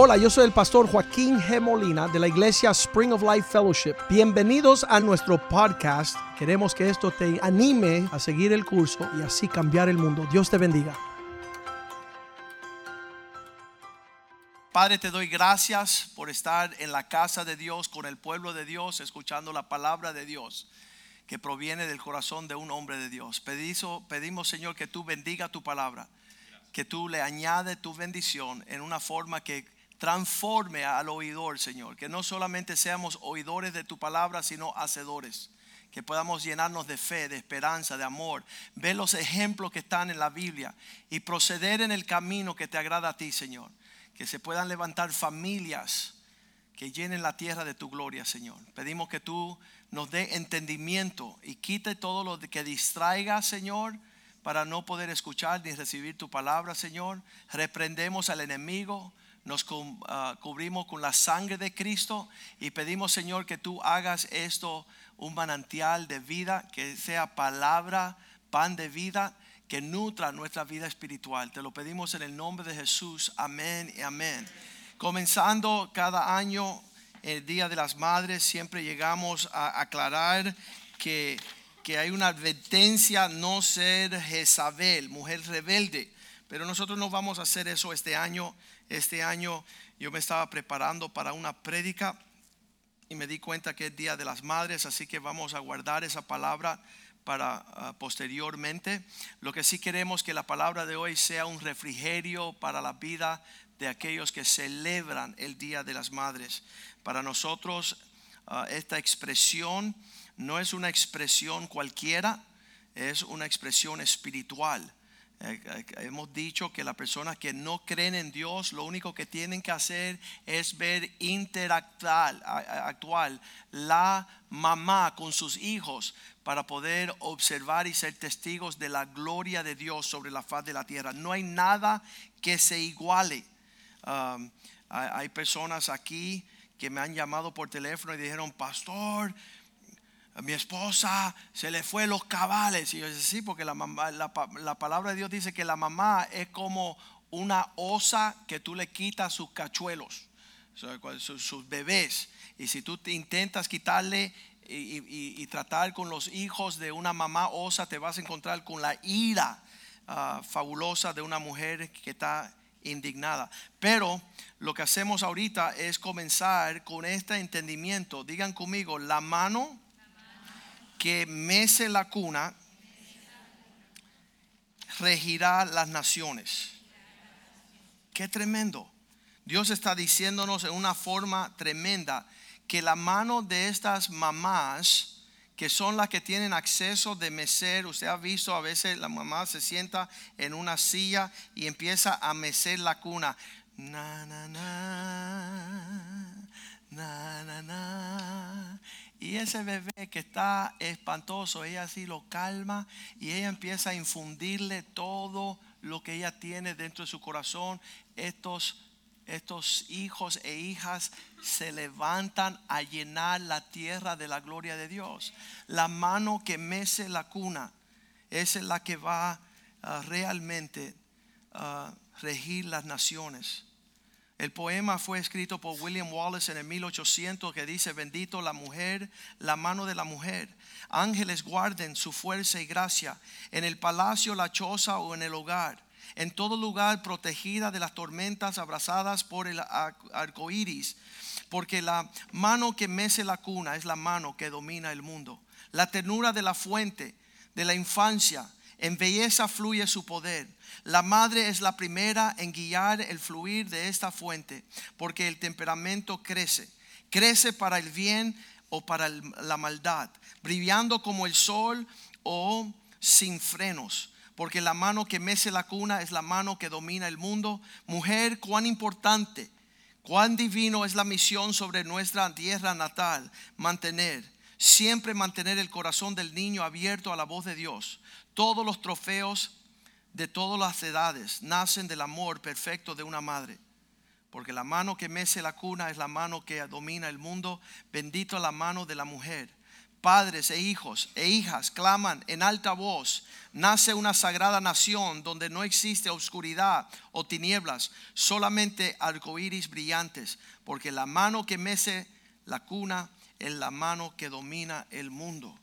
Hola, yo soy el pastor Joaquín G. Molina de la iglesia Spring of Life Fellowship. Bienvenidos a nuestro podcast. Queremos que esto te anime a seguir el curso y así cambiar el mundo. Dios te bendiga. Padre, te doy gracias por estar en la casa de Dios, con el pueblo de Dios, escuchando la palabra de Dios que proviene del corazón de un hombre de Dios. Pedimos, pedimos Señor, que tú bendiga tu palabra, que tú le añades tu bendición en una forma que transforme al oidor, Señor. Que no solamente seamos oidores de tu palabra, sino hacedores. Que podamos llenarnos de fe, de esperanza, de amor. Ver los ejemplos que están en la Biblia y proceder en el camino que te agrada a ti, Señor. Que se puedan levantar familias que llenen la tierra de tu gloria, Señor. Pedimos que tú nos dé entendimiento y quite todo lo que distraiga, Señor, para no poder escuchar ni recibir tu palabra, Señor. Reprendemos al enemigo, nos uh, cubrimos con la sangre de Cristo y pedimos, Señor, que tú hagas esto un manantial de vida, que sea palabra, pan de vida, que nutra nuestra vida espiritual. Te lo pedimos en el nombre de Jesús. Amén y amén. Comenzando cada año el Día de las Madres, siempre llegamos a aclarar que, que hay una advertencia no ser Jezabel, mujer rebelde. Pero nosotros no vamos a hacer eso este año. Este año yo me estaba preparando para una prédica y me di cuenta que es Día de las Madres, así que vamos a guardar esa palabra para ah, posteriormente. Lo que sí queremos que la palabra de hoy sea un refrigerio para la vida de aquellos que celebran el Día de las Madres. Para nosotros ah, esta expresión no es una expresión cualquiera, es una expresión espiritual. Eh, eh, hemos dicho que las personas que no creen en Dios, lo único que tienen que hacer es ver interactual actual, la mamá con sus hijos para poder observar y ser testigos de la gloria de Dios sobre la faz de la tierra. No hay nada que se iguale. Um, hay personas aquí que me han llamado por teléfono y dijeron, pastor, mi esposa se le fue los cabales. Y yo decía, sí, porque la, la, palabra de Dios dice que la mamá es como una osa que tú le quitas sus cachuelos, sus, bebés. Y si tú te intentas quitarle y, tratar con los hijos de una mamá osa, te vas a encontrar con la ira ah, fabulosa de una mujer que está indignada. Pero lo que hacemos ahorita es comenzar con este entendimiento. Digan conmigo, la mano que mece la cuna regirá las naciones. Qué tremendo. Dios está diciéndonos en una forma tremenda que la mano de estas mamás, que son las que tienen acceso de mecer, usted ha visto a veces la mamá se sienta en una silla y empieza a mecer la cuna. Na, na, na, na, Y ese bebé que está espantoso, ella así lo calma y ella empieza a infundirle todo lo que ella tiene dentro de su corazón. Estos, estos hijos e hijas se levantan a llenar la tierra de la gloria de Dios. La mano que mece la cuna, es la que va a realmente a regir las naciones. El poema fue escrito por William Wallace en el 1800 que dice, bendito la mujer, la mano de la mujer. Ángeles guarden su fuerza y gracia en el palacio, la choza o en el hogar. En todo lugar protegida de las tormentas, abrazadas por el arco iris. Porque la mano que mece la cuna es la mano que domina el mundo. La ternura de la fuente, de la infancia, en belleza fluye su poder. La madre es la primera en guiar el fluir de esta fuente, porque el temperamento crece. Crece para el bien o para la maldad, brillando como el sol o sin frenos. Porque la mano que mece la cuna es la mano que domina el mundo. Mujer, cuán importante, cuán divino es la misión sobre nuestra tierra natal. Mantener, siempre mantener el corazón del niño abierto a la voz de Dios todos los trofeos de todas las edades nacen del amor perfecto de una madre. Porque la mano que mece la cuna es la mano que domina el mundo. Bendito la mano de la mujer. padres e hijos e hijas claman en alta voz. Nace una sagrada nación donde no existe oscuridad o tinieblas, solamente arcoíris brillantes, porque la mano que mece la cuna es la mano que domina el mundo.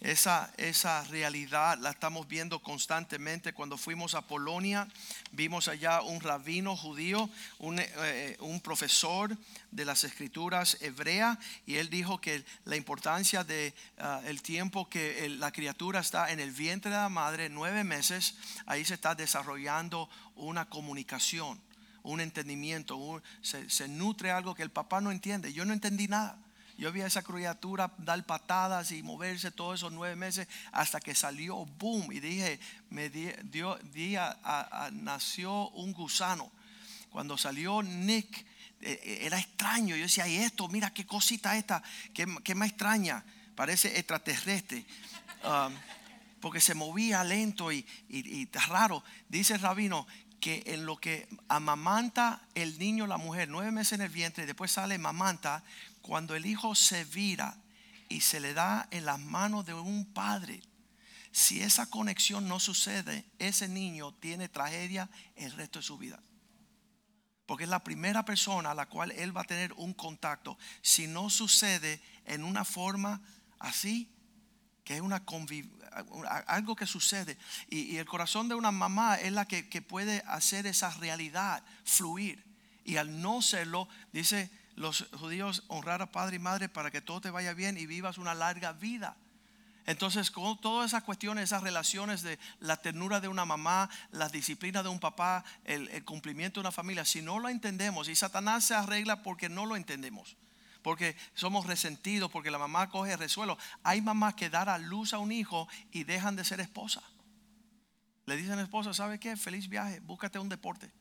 Esa, esa realidad la estamos viendo constantemente. Cuando fuimos a Polonia, vimos allá un rabino judío, un, eh, un profesor de las escrituras hebreas, y él dijo que la importancia de ah, el tiempo que la criatura está en el vientre de la madre, nueve meses, ahí se está desarrollando una comunicación, un entendimiento, se nutre algo que el papá no entiende. Yo no entendí nada yo vi a esa criatura dar patadas y moverse todos esos nueve meses hasta que salió, boom, y dije, me dio, nació un gusano. Cuando salió Nick, eh, eh, era extraño. Yo decía, y esto, mira qué cosita esta, qué, qué más extraña, parece extraterrestre. Um, porque se movía lento y, y, raro. Dice el rabino que en lo que amamanta el niño, la mujer, nueve meses en el vientre, después sale mamanta, cuando el hijo se vira y se le da en las manos de un padre, si esa conexión no sucede, ese niño tiene tragedia el resto de su vida. Porque es la primera persona a la cual él va a tener un contacto. Si no sucede en una forma así, que es una algo que sucede. Y, el corazón de una mamá es la que, que puede hacer esa realidad fluir. Y al no serlo, dice los judíos honrar a padre y madre para que todo te vaya bien y vivas una larga vida. Entonces, con todas esas cuestiones, esas relaciones de la ternura de una mamá, la disciplina de un papá, el, cumplimiento de una familia, si no lo entendemos, y Satanás se arregla porque no lo entendemos, porque somos resentidos, porque la mamá coge resuelo. Hay mamás que dar a luz a un hijo y dejan de ser esposa. Le dicen a la esposa, ¿sabe qué? Feliz viaje, búscate un deporte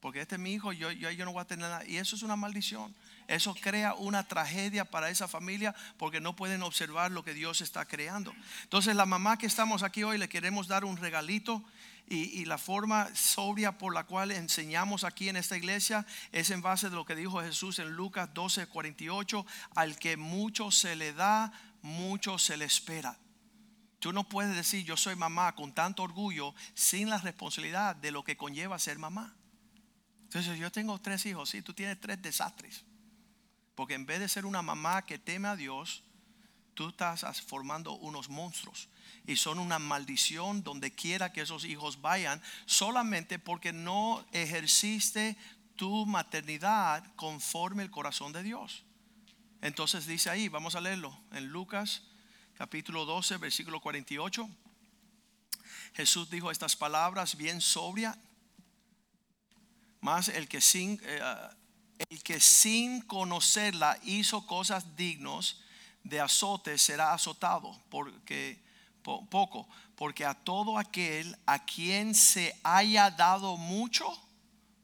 porque este es mi hijo, yo, yo, no voy a tener nada. Y eso es una maldición. Eso crea una tragedia para esa familia porque no pueden observar lo que Dios está creando. Entonces la mamá que estamos aquí hoy le queremos dar un regalito y, y la forma sobria por la cual enseñamos aquí en esta iglesia es en base de lo que dijo Jesús en Lucas 12, 48, al que mucho se le da, mucho se le espera. Tú no puedes decir yo soy mamá con tanto orgullo sin la responsabilidad de lo que conlleva ser mamá. Entonces yo tengo tres hijos, sí, tú tienes tres desastres. Porque en vez de ser una mamá que teme a Dios, tú estás formando unos monstruos. Y son una maldición donde quiera que esos hijos vayan, solamente porque no ejerciste tu maternidad conforme el corazón de Dios. Entonces dice ahí, vamos a leerlo, en Lucas capítulo 12, versículo 48. Jesús dijo estas palabras bien sobria más el que sin, eh, el que sin conocerla hizo cosas dignos de azote será azotado porque poco, porque a todo aquel a quien se haya dado mucho,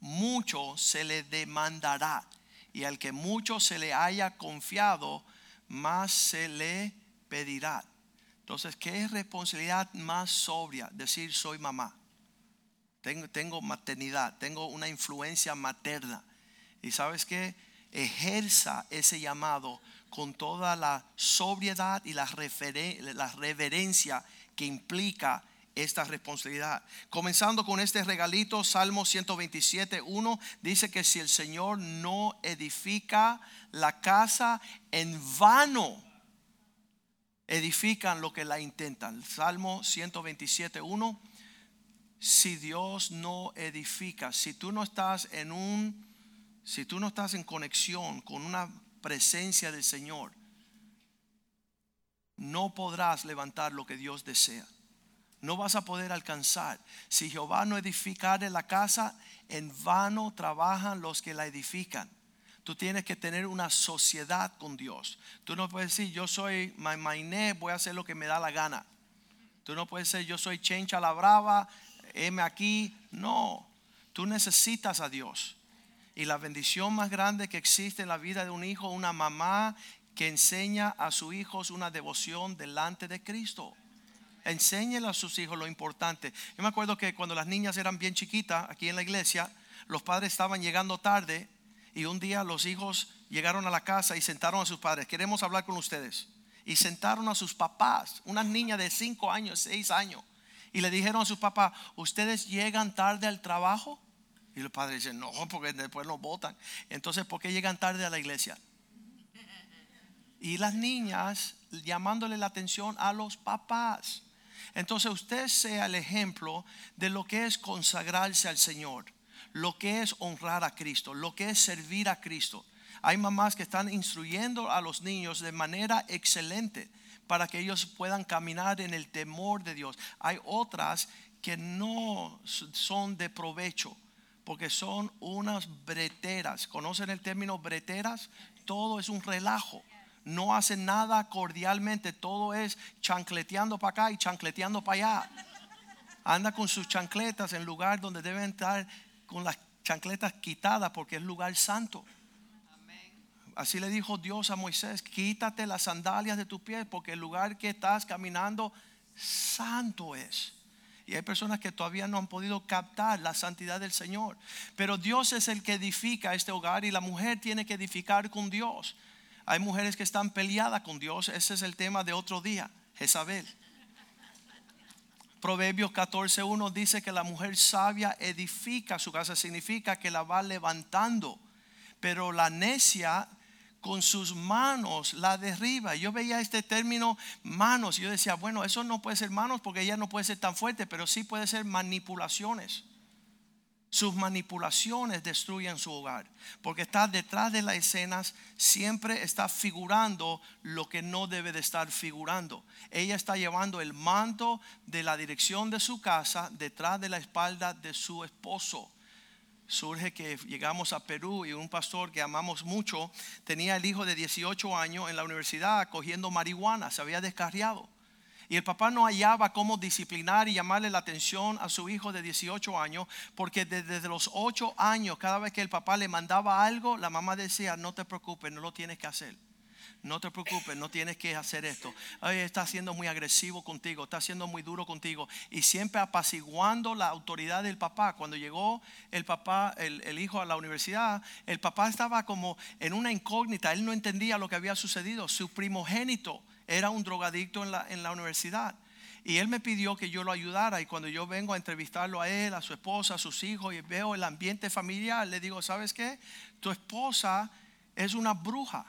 mucho se le demandará, y al que mucho se le haya confiado, más se le pedirá. Entonces, ¿qué es responsabilidad más sobria? Decir soy mamá. Tengo, maternidad, tengo una influencia materna. Y sabes que ejerza ese llamado con toda la sobriedad y la, la reverencia que implica esta responsabilidad. Comenzando con este regalito, Salmo 127, 1 dice que si el Señor no edifica la casa, en vano edifican lo que la intentan. Salmo 127, 1 si Dios no edifica, si tú no estás en un, si tú no estás en conexión con una presencia del Señor, no podrás levantar lo que Dios desea. No vas a poder alcanzar. Si Jehová no edificare la casa, en vano trabajan los que la edifican. Tú tienes que tener una sociedad con Dios. Tú no puedes decir, yo soy Mainé, voy a hacer lo que me da la gana. Tú no puedes decir, yo soy Chencha la Brava, heme aquí. No, tú necesitas a Dios. Y la bendición más grande que existe en la vida de un hijo, una mamá que enseña a sus hijos una devoción delante de Cristo. Enséñele a sus hijos lo importante. Yo me acuerdo que cuando las niñas eran bien chiquitas aquí en la iglesia, los padres estaban llegando tarde y un día los hijos llegaron a la casa y sentaron a sus padres. Queremos hablar con ustedes. y sentaron a sus papás, unas niñas de 5 años, 6 años, y le dijeron a sus papás, ¿ustedes llegan tarde al trabajo? Y los padres dicen, no, porque después nos votan. Entonces, ¿por qué llegan tarde a la iglesia? Y las niñas llamándole la atención a los papás. Entonces usted sea el ejemplo de lo que es consagrarse al Señor, lo que es honrar a Cristo, lo que es servir a Cristo. Hay mamás que están instruyendo a los niños de manera excelente para que ellos puedan caminar en el temor de Dios. Hay otras que no son de provecho porque son unas breteras. ¿Conocen el término breteras? Todo es un relajo no hacen nada cordialmente, todo es chancleteando para acá y chancleteando para allá. Anda con sus chancletas en lugar donde deben estar con las chancletas quitadas porque es lugar santo. Así le dijo Dios a Moisés, quítate las sandalias de tus pies porque el lugar que estás caminando santo es. Y hay personas que todavía no han podido captar la santidad del Señor. Pero Dios es el que edifica este hogar y la mujer tiene que edificar con Dios. Hay mujeres que están peleadas con Dios. Ese es el tema de otro día. Jezabel. Proverbios 14.1 dice que la mujer sabia edifica su casa. Significa que la va levantando. Pero la necia con sus manos la derriba. Yo veía este término manos y yo decía, bueno, eso no puede ser manos porque ella no puede ser tan fuerte, pero sí puede ser manipulaciones. Sus manipulaciones destruyen su hogar, porque está detrás de las escenas, siempre está figurando lo que no debe de estar figurando. Ella está llevando el manto de la dirección de su casa detrás de la espalda de su esposo. Surge que llegamos a Perú y un pastor que amamos mucho tenía el hijo de 18 años en la universidad cogiendo marihuana, se había descarriado. Y el papá no hallaba cómo disciplinar y llamarle la atención a su hijo de 18 años, porque desde los 8 años, cada vez que el papá le mandaba algo, la mamá decía, no te preocupes, no lo tienes que hacer. No te preocupes, no tienes que hacer esto. Está siendo muy agresivo contigo, está siendo muy duro contigo. Y siempre apaciguando la autoridad del papá. Cuando llegó el papá, el, el hijo a la universidad, el papá estaba como en una incógnita. Él no entendía lo que había sucedido. Su primogénito era un drogadicto en la, en la universidad. Y él me pidió que yo lo ayudara y cuando yo vengo a entrevistarlo a él, a su esposa, a sus hijos y veo el ambiente familiar, le digo, ¿sabes qué? Tu esposa es una bruja.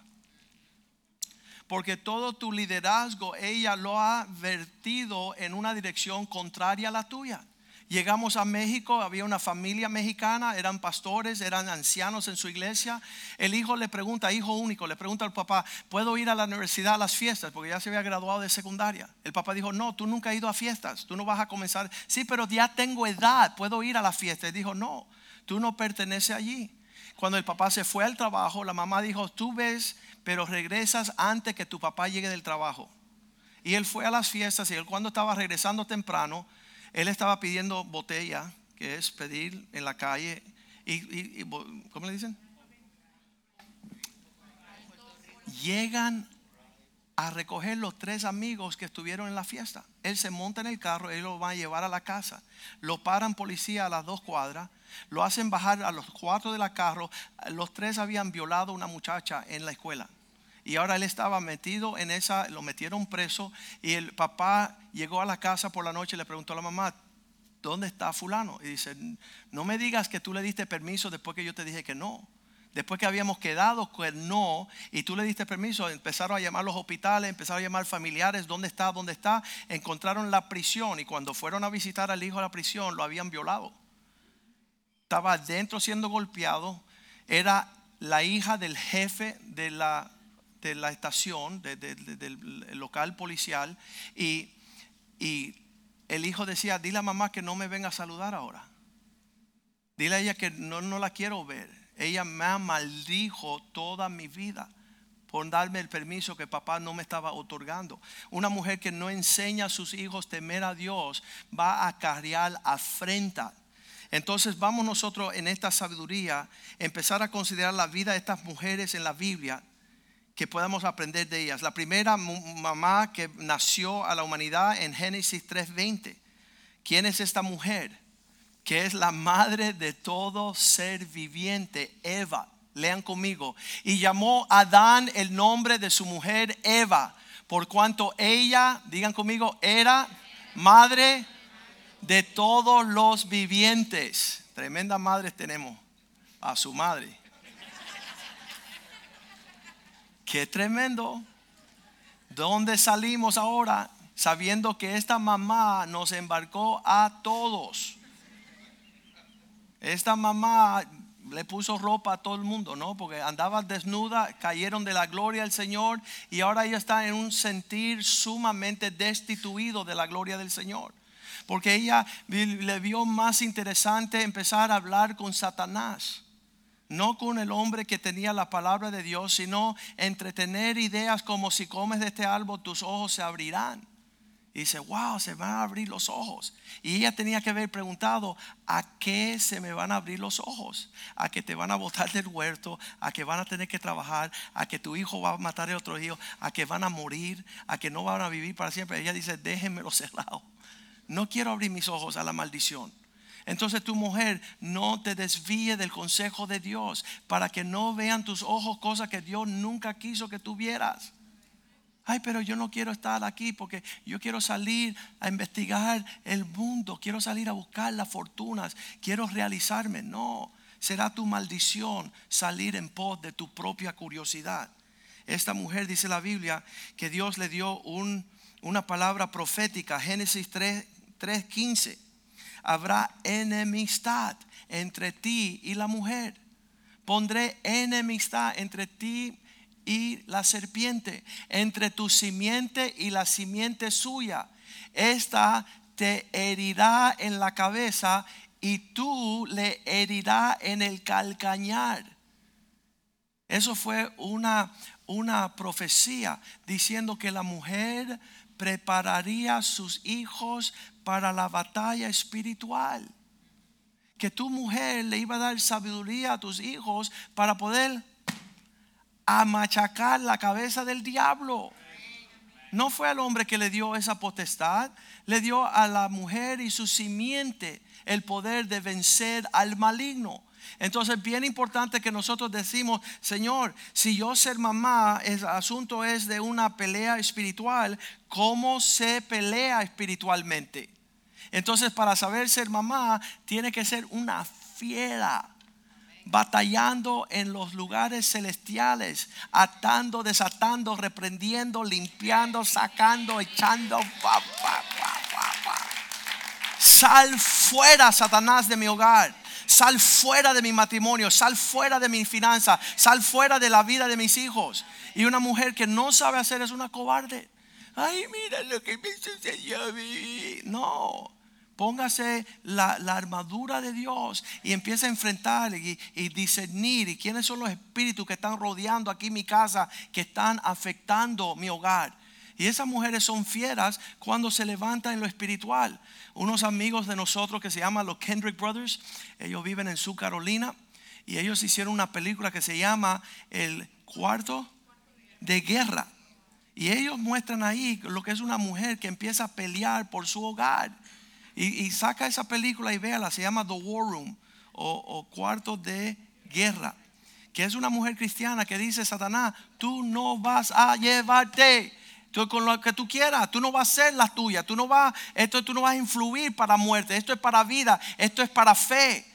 Porque todo tu liderazgo ella lo ha vertido en una dirección contraria a la tuya. Llegamos a México, había una familia mexicana, eran pastores, eran ancianos en su iglesia. El hijo le pregunta, hijo único, le pregunta al papá, ¿puedo ir a la universidad a las fiestas? Porque ya se había graduado de secundaria. El papá dijo, no, tú nunca has ido a fiestas, tú no vas a comenzar. Sí, pero ya tengo edad, puedo ir a la fiesta. Y dijo, no, tú no perteneces allí. Cuando el papá se fue al trabajo, la mamá dijo, tú ves, pero regresas antes que tu papá llegue del trabajo. Y él fue a las fiestas y él cuando estaba regresando temprano, él estaba pidiendo botella, que es pedir en la calle. Y, ¿Cómo le dicen? Llegan a recoger los tres amigos que estuvieron en la fiesta. Él se monta en el carro, él lo va a llevar a la casa. Lo paran policía a las dos cuadras, lo hacen bajar a los cuatro de la carro. Los tres habían violado a una muchacha en la escuela. Y ahora él estaba metido en esa, lo metieron preso y el papá llegó a la casa por la noche y le preguntó a la mamá, ¿dónde está fulano? Y dice, no me digas que tú le diste permiso después que yo te dije que no. Después que habíamos quedado que no y tú le diste permiso, empezaron a llamar los hospitales, empezaron a llamar familiares, ¿dónde está? ¿Dónde está? Encontraron la prisión y cuando fueron a visitar al hijo de la prisión lo habían violado. Estaba dentro siendo golpeado, era la hija del jefe de la de la estación, del local policial, y, y el hijo decía, dile a mamá que no me venga a saludar ahora. Dile a ella que no, no la quiero ver. Ella me maldijo toda mi vida por darme el permiso que papá no me estaba otorgando. Una mujer que no enseña a sus hijos temer a Dios va a acarrear afrenta. Entonces vamos nosotros en esta sabiduría empezar a considerar la vida de estas mujeres en la Biblia que podamos aprender de ellas. La primera mamá que nació a la humanidad en Génesis 3:20. ¿Quién es esta mujer? Que es la madre de todo ser viviente, Eva. Lean conmigo. Y llamó a Adán el nombre de su mujer Eva, Por cuanto ella, digan conmigo, era madre de todos los vivientes. Tremendas madres tenemos a su madre. Qué tremendo. ¿Dónde salimos ahora? Sabiendo que esta mamá nos embarcó a todos. Esta mamá le puso ropa a todo el mundo, ¿no? Porque andaba desnuda, cayeron de la gloria del Señor y ahora ella está en un sentir sumamente destituido de la gloria del Señor. Porque ella le vio más interesante empezar a hablar con Satanás no con el hombre que tenía la palabra de Dios, sino entretener ideas como si comes de este árbol tus ojos se abrirán. Y dice, wow, se van a abrir los ojos. Y ella tenía que haber preguntado, ¿a qué se me van a abrir los ojos? ¿A que te van a botar del huerto? ¿A que van a tener que trabajar? ¿A que tu hijo va a matar a otro hijo? ¿A que van a morir? ¿A que no van a vivir para siempre? Ella dice, déjenmelo cerrado. No quiero abrir mis ojos a la maldición. Entonces tu mujer no te desvíe del consejo de Dios para que no vean tus ojos cosas que Dios nunca quiso que tuvieras. Ay, pero yo no quiero estar aquí porque yo quiero salir a investigar el mundo, quiero salir a buscar las fortunas, quiero realizarme. No, será tu maldición salir en pos de tu propia curiosidad. Esta mujer dice la Biblia que Dios le dio una palabra profética, Génesis 3, 3:15 habrá enemistad entre ti y la mujer. Pondré enemistad entre ti y la serpiente, entre tu simiente y la simiente suya. Esta te herirá en la cabeza y tú le herirá en el calcañar. Eso fue una, una profecía diciendo que la mujer prepararía a sus hijos para la batalla espiritual. Que tu mujer le iba a dar sabiduría a tus hijos para poder amachacar la cabeza del diablo. No fue al hombre que le dio esa potestad, le dio a la mujer y su simiente el poder de vencer al maligno. Entonces, bien importante que nosotros decimos, Señor, si yo ser mamá, el asunto es de una pelea espiritual, ¿cómo se pelea espiritualmente? Entonces, para saber ser mamá, tiene que ser una fiera batallando en los lugares celestiales, atando, desatando, reprendiendo, limpiando, sacando, echando. Sal fuera, Satanás, de mi hogar. Sal fuera de mi matrimonio, sal fuera de mi finanza, sal fuera de la vida de mis hijos. Y una mujer que no sabe hacer es una cobarde. Ay, mira lo que me sucedió. No, Póngase la, armadura de Dios y empieza a enfrentar y, y, discernir. ¿Y quiénes son los espíritus que están rodeando aquí mi casa, que están afectando mi hogar? Y esas mujeres son fieras cuando se levantan en lo espiritual. Unos amigos de nosotros que se llaman los Kendrick Brothers, ellos viven en su Carolina y ellos hicieron una película que se llama El Cuarto de Guerra. Y ellos muestran ahí lo que es una mujer que empieza a pelear por su hogar y, saca esa película y véala, se llama The War Room o, Cuarto de Guerra, que es una mujer cristiana que dice, Satanás, tú no vas a llevarte con lo que tú quieras, tú no vas a ser la tuya, tú no vas, esto tú no vas a influir para muerte, esto es para vida, esto es para fe.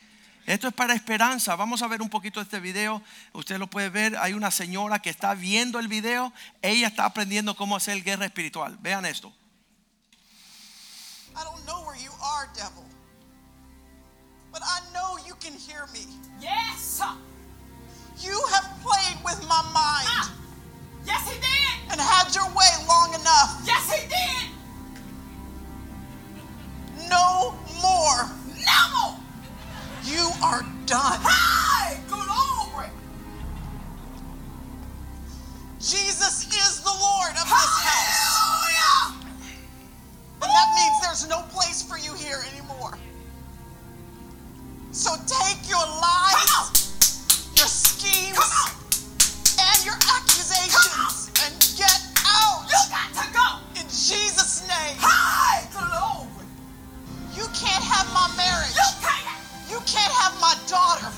Esto es para esperanza. Vamos a ver un poquito de este video. Usted lo puede ver. Hay una señora que está viendo el video. Ella está aprendiendo cómo hacer guerra espiritual. Vean esto. I don't know where you are, devil. But I know you can hear me. Yes. You have played with my mind. Ah. Yes, he did. And had your way long enough. Yes, he did. No more. No more. You are done. Hey, glory. Jesus is the Lord of this house. And that means there's no place for you here anymore. So take your lies, your schemes, and your accusations and get out. You got to go. In Jesus' name. Hi, glory. You can't have my marriage. You can't. You can't have my daughter.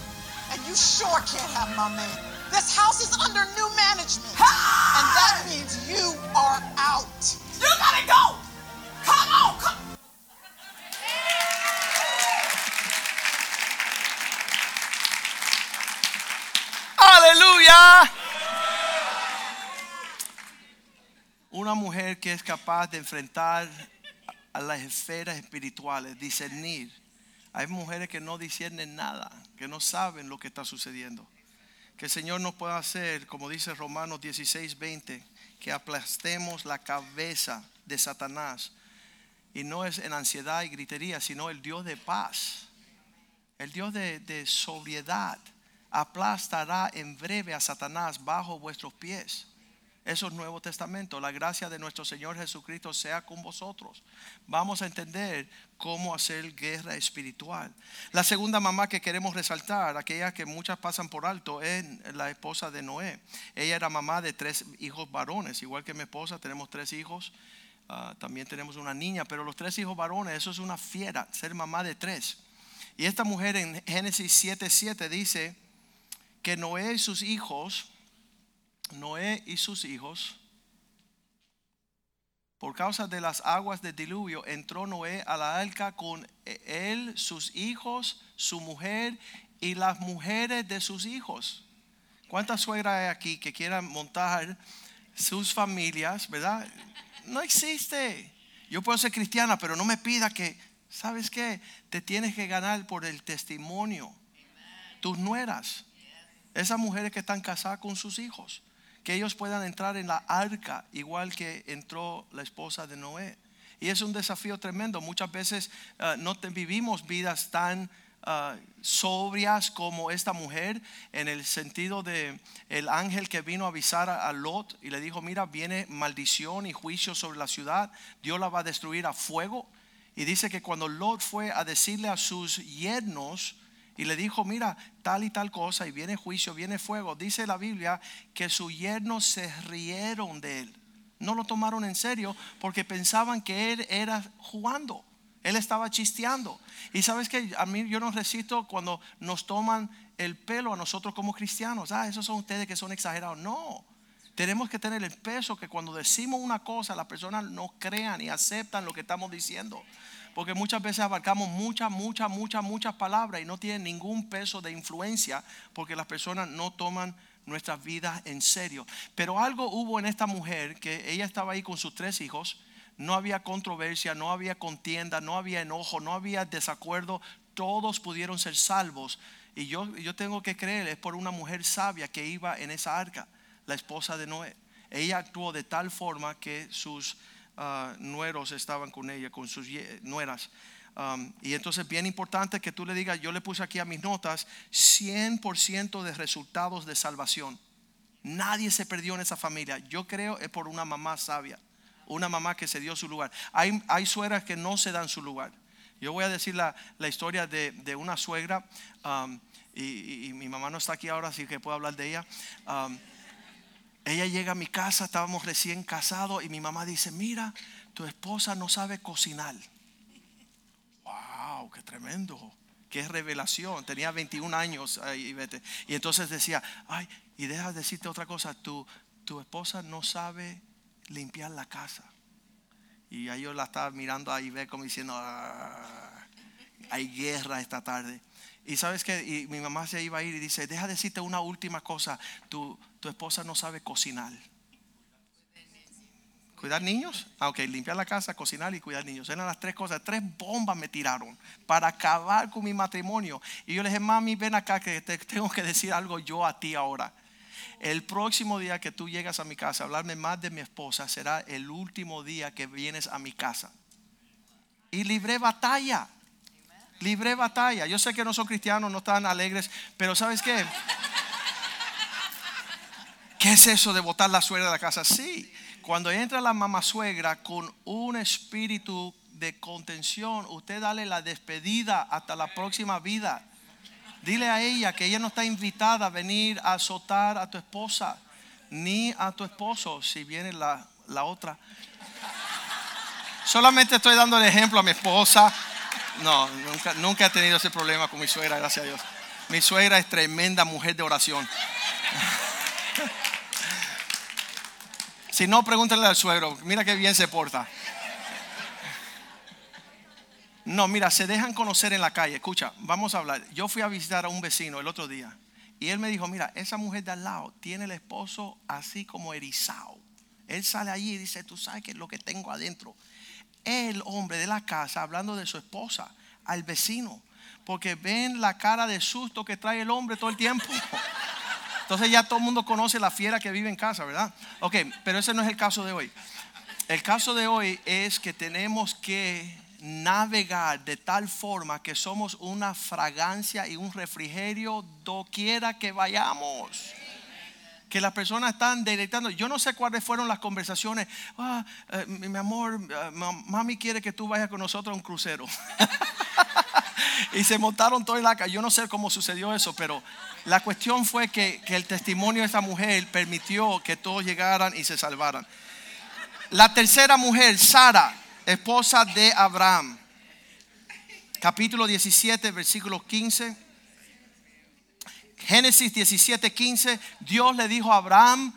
And you sure can't have my man. This house is under new management. Hi. And that means you are out. You gotta go. Come on, come. Aleluya. Una mujer que es capaz de enfrentar a las esferas espirituales, discernir. Hay mujeres que no disciernen nada, que no saben lo que está sucediendo. Que el Señor nos pueda hacer, como dice Romanos 16, 20, que aplastemos la cabeza de Satanás. Y no es en ansiedad y gritería, sino el Dios de paz, el Dios de, de sobriedad, aplastará en breve a Satanás bajo vuestros pies. Eso es Nuevo Testamento. La gracia de nuestro Señor Jesucristo sea con vosotros. Vamos a entender cómo hacer guerra espiritual. La segunda mamá que queremos resaltar, aquella que muchas pasan por alto, es la esposa de Noé. Ella era mamá de tres hijos varones, igual que mi esposa, tenemos tres hijos. Ah, también tenemos una niña, pero los tres hijos varones, eso es una fiera, ser mamá de tres. Y esta mujer en Génesis 7:7 dice que Noé y sus hijos Noé y sus hijos, por causa de las aguas del diluvio, entró Noé a la arca con él, sus hijos, su mujer y las mujeres de sus hijos. ¿Cuántas suegras hay aquí que quieran montar sus familias, verdad? No existe. Yo puedo ser cristiana, pero no me pida que, ¿sabes qué? Te tienes que ganar por el testimonio. Tus nueras, esas mujeres que están casadas con sus hijos que ellos puedan entrar en la arca igual que entró la esposa de Noé. Y es un desafío tremendo. Muchas veces uh, no vivimos vidas tan uh, sobrias como esta mujer en el sentido de el ángel que vino a avisar a, a, Lot y le dijo, mira, viene maldición y juicio sobre la ciudad, Dios la va a destruir a fuego. Y dice que cuando Lot fue a decirle a sus yernos, y le dijo, mira, tal y tal cosa, y viene juicio, viene fuego. Dice la Biblia que sus yernos se rieron de él. No lo tomaron en serio porque pensaban que él era jugando. Él estaba chisteando. Y sabes que a mí yo no resisto cuando nos toman el pelo a nosotros como cristianos. Ah, esos son ustedes que son exagerados. No. Tenemos que tener el peso que cuando decimos una cosa, las personas no crean y aceptan lo que estamos diciendo. Porque muchas veces abarcamos muchas, muchas, muchas, muchas palabras y no tienen ningún peso de influencia porque las personas no toman nuestras vidas en serio. Pero algo hubo en esta mujer que ella estaba ahí con sus tres hijos. No había controversia, no había contienda, no había enojo, no había desacuerdo. Todos pudieron ser salvos. Y yo, yo tengo que creer, es por una mujer sabia que iba en esa arca, la esposa de Noé. Ella actuó de tal forma que sus uh, nueros estaban con ella, con sus nueras. Um, y entonces bien importante que tú le digas, yo le puse aquí a mis notas, 100% de resultados de salvación. Nadie se perdió en esa familia. Yo creo es por una mamá sabia, una mamá que se dio su lugar. Hay, hay suegras que no se dan su lugar. Yo voy a decir la, la historia de, de, una suegra, um, y, mi mamá no está aquí ahora, así que puedo hablar de ella. Um, ella llega a mi casa, estábamos recién casados y mi mamá dice, mira, tu esposa no sabe cocinar. Wow, qué tremendo, qué revelación. Tenía 21 años y, vete. y entonces decía, ay, y deja decirte otra cosa, tu, tu esposa no sabe limpiar la casa. Y ahí yo la estaba mirando ahí, ve como diciendo, ah, hay guerra esta tarde. Y sabes que mi mamá se iba a ir y dice, deja decirte una última cosa, tu, tu esposa no sabe cocinar. ¿Cuidar niños? Ah, ok, limpiar la casa, cocinar y cuidar niños. Eran las tres cosas. Tres bombas me tiraron para acabar con mi matrimonio. Y yo le dije, mami, ven acá que te tengo que decir algo yo a ti ahora. El próximo día que tú llegas a mi casa a hablarme más de mi esposa será el último día que vienes a mi casa. Y libré batalla. Libré batalla. Yo sé que no son cristianos, no están alegres, pero ¿sabes qué? ¿Qué es eso de botar la suegra de la casa? Sí, cuando entra la mamá suegra con un espíritu de contención, usted dale la despedida hasta la próxima vida. Dile a ella que ella no está invitada a venir a azotar a tu esposa, ni a tu esposo si viene la, la otra. Solamente estoy dando el ejemplo a mi esposa. No, nunca, nunca he tenido ese problema con mi suegra, gracias a Dios. Mi suegra es tremenda mujer de oración. Si no, pregúntenle al suegro. Mira qué bien se porta. No, mira, se dejan conocer en la calle. Escucha, vamos a hablar. Yo fui a visitar a un vecino el otro día y él me dijo, mira, esa mujer de al lado tiene el esposo así como erizado. Él sale allí y dice, tú sabes que es lo que tengo adentro. El hombre de la casa hablando de su esposa al vecino, porque ven la cara de susto que trae el hombre todo el tiempo. Entonces ya todo el mundo conoce la fiera que vive en casa, ¿verdad? Ok, pero ese no es el caso de hoy. El caso de hoy es que tenemos que navegar de tal forma que somos una fragancia y un refrigerio doquiera que vayamos. Que las personas están deleitando. Yo no sé cuáles fueron las conversaciones. Ah, eh, mi, amor, eh, ma- mami quiere que tú vayas con nosotros a un crucero. y se montaron todo en la calle. Yo no sé cómo sucedió eso, pero la cuestión fue que, que el testimonio de esta mujer permitió que todos llegaran y se salvaran. La tercera mujer, Sara, esposa de Abraham. Capítulo 17, versículo 15. Génesis 17, 15. Dios le dijo a Abraham,